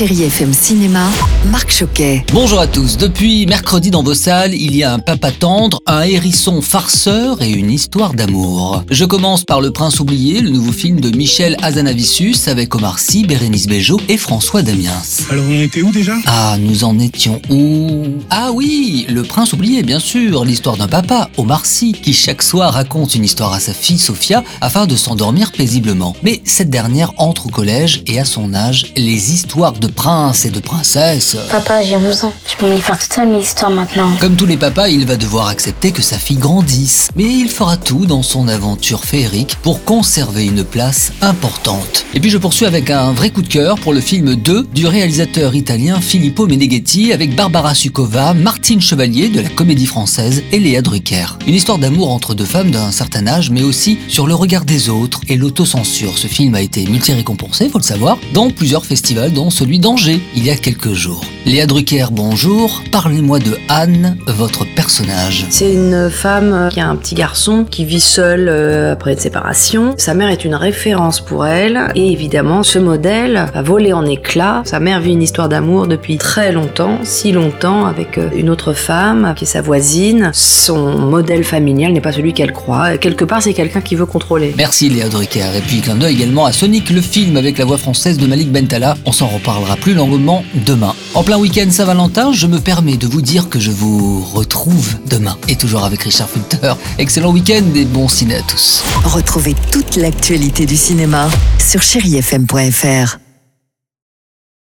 Chérie FM Cinéma, Marc Choquet. Bonjour à tous. Depuis mercredi dans vos salles, il y a un papa tendre, un hérisson farceur et une histoire d'amour. Je commence par Le Prince oublié, le nouveau film de Michel Azanavicius avec Omar Sy, Bérénice Bejo et François Damiens. Alors on était où déjà? Ah, nous en étions où? Ah oui, Le Prince oublié, bien sûr, l'histoire d'un papa, Omar Sy, qui chaque soir raconte une histoire à sa fille Sophia afin de s'endormir paisiblement. Mais cette dernière entre au collège et à son âge, les histoires de princes et de princesses. Papa, j'ai 11 ans. Je peux m'y faire toute seule mes histoires maintenant. Comme tous les papas, il va devoir accepter que sa fille grandisse. Mais il fera tout dans son aventure féerique pour conserver une place importante. Et puis je poursuis avec un vrai coup de cœur pour le film 2 du réalisateur italien Filippo Meneghetti avec Barbara Sucova, Martine Chevalier de la comédie française et Léa Drucker. Une histoire d'amour entre deux femmes d'un certain âge, mais aussi sur le regard des autres et l'autocensure. Ce film a été multi-récompensé, faut le savoir, dans plusieurs festivals, dont celui d'Angers, il y a quelques jours. Léa Drucker, bonjour. Parlez-moi de Anne, votre personnage. C'est une femme qui a un petit garçon qui vit seul euh, après une séparation. Sa mère est une référence pour elle et évidemment ce modèle a volé en éclats. Sa mère vit une histoire d'amour depuis très longtemps, si longtemps avec euh, une autre femme qui est sa voisine. Son modèle familial n'est pas celui qu'elle croit. Quelque part c'est quelqu'un qui veut contrôler. Merci Léa Drucker. Et puis clin d'œil également à Sonic, le film avec la voix française de Malik Bentala. On s'en reparlera plus longuement demain. En plein week-end Saint-Valentin, je me permets de vous dire que je vous retrouve demain. Et toujours avec Richard Fulter. Excellent week-end et bon ciné à tous. Retrouvez toute l'actualité du cinéma sur chérifm.fr.